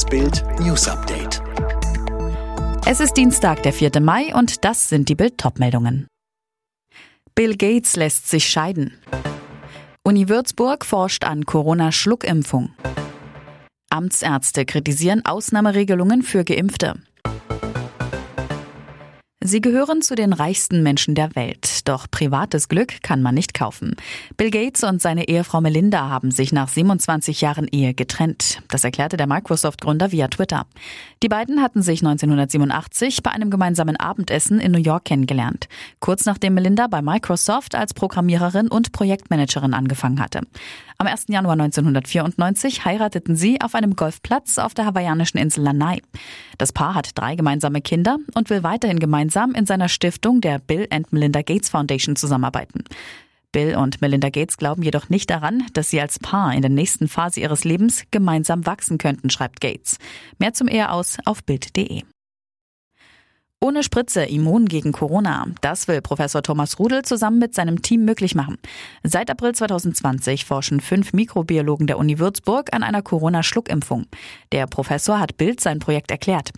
Das Bild News Update. Es ist Dienstag, der 4. Mai und das sind die Bild meldungen Bill Gates lässt sich scheiden. Uni Würzburg forscht an Corona-Schluckimpfung. Amtsärzte kritisieren Ausnahmeregelungen für Geimpfte. Sie gehören zu den reichsten Menschen der Welt, doch privates Glück kann man nicht kaufen. Bill Gates und seine Ehefrau Melinda haben sich nach 27 Jahren Ehe getrennt. Das erklärte der Microsoft-Gründer via Twitter. Die beiden hatten sich 1987 bei einem gemeinsamen Abendessen in New York kennengelernt, kurz nachdem Melinda bei Microsoft als Programmiererin und Projektmanagerin angefangen hatte. Am 1. Januar 1994 heirateten sie auf einem Golfplatz auf der hawaiianischen Insel Lanai. Das Paar hat drei gemeinsame Kinder und will weiterhin gemeinsam in seiner Stiftung der Bill and Melinda Gates Foundation zusammenarbeiten. Bill und Melinda Gates glauben jedoch nicht daran, dass sie als Paar in der nächsten Phase ihres Lebens gemeinsam wachsen könnten, schreibt Gates. Mehr zum Ehe aus auf Bild.de. Ohne Spritze immun gegen Corona. Das will Professor Thomas Rudel zusammen mit seinem Team möglich machen. Seit April 2020 forschen fünf Mikrobiologen der Uni Würzburg an einer Corona-Schluckimpfung. Der Professor hat Bild sein Projekt erklärt.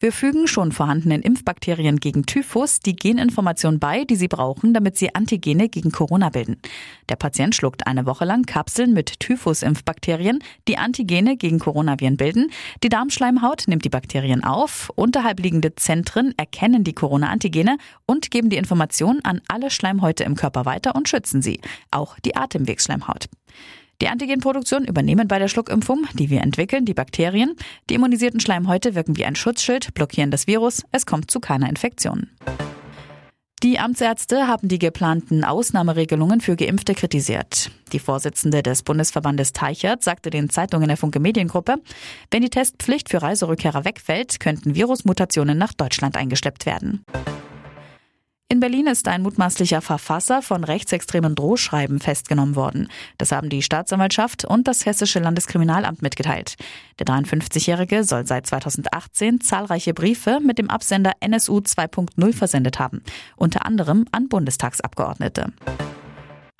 Wir fügen schon vorhandenen Impfbakterien gegen Typhus die Geninformation bei, die sie brauchen, damit sie Antigene gegen Corona bilden. Der Patient schluckt eine Woche lang Kapseln mit Typhus-Impfbakterien, die Antigene gegen Coronaviren bilden. Die Darmschleimhaut nimmt die Bakterien auf, unterhalb liegende Zentren erkennen die Corona-Antigene und geben die Information an alle Schleimhäute im Körper weiter und schützen sie, auch die Atemwegsschleimhaut. Die Antigenproduktion übernehmen bei der Schluckimpfung, die wir entwickeln, die Bakterien. Die immunisierten Schleimhäute wirken wie ein Schutzschild, blockieren das Virus. Es kommt zu keiner Infektion. Die Amtsärzte haben die geplanten Ausnahmeregelungen für Geimpfte kritisiert. Die Vorsitzende des Bundesverbandes Teichert sagte den Zeitungen der Funke Mediengruppe, wenn die Testpflicht für Reiserückkehrer wegfällt, könnten Virusmutationen nach Deutschland eingeschleppt werden. In Berlin ist ein mutmaßlicher Verfasser von rechtsextremen Drohschreiben festgenommen worden. Das haben die Staatsanwaltschaft und das Hessische Landeskriminalamt mitgeteilt. Der 53-Jährige soll seit 2018 zahlreiche Briefe mit dem Absender NSU 2.0 versendet haben, unter anderem an Bundestagsabgeordnete.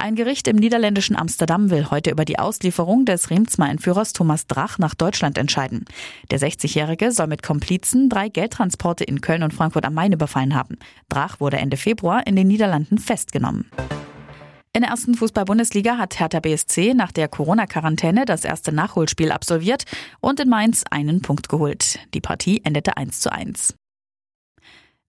Ein Gericht im niederländischen Amsterdam will heute über die Auslieferung des Remsmar-Entführers Thomas Drach nach Deutschland entscheiden. Der 60-Jährige soll mit Komplizen drei Geldtransporte in Köln und Frankfurt am Main überfallen haben. Drach wurde Ende Februar in den Niederlanden festgenommen. In der ersten Fußball-Bundesliga hat Hertha BSC nach der Corona-Quarantäne das erste Nachholspiel absolviert und in Mainz einen Punkt geholt. Die Partie endete 1 zu 1.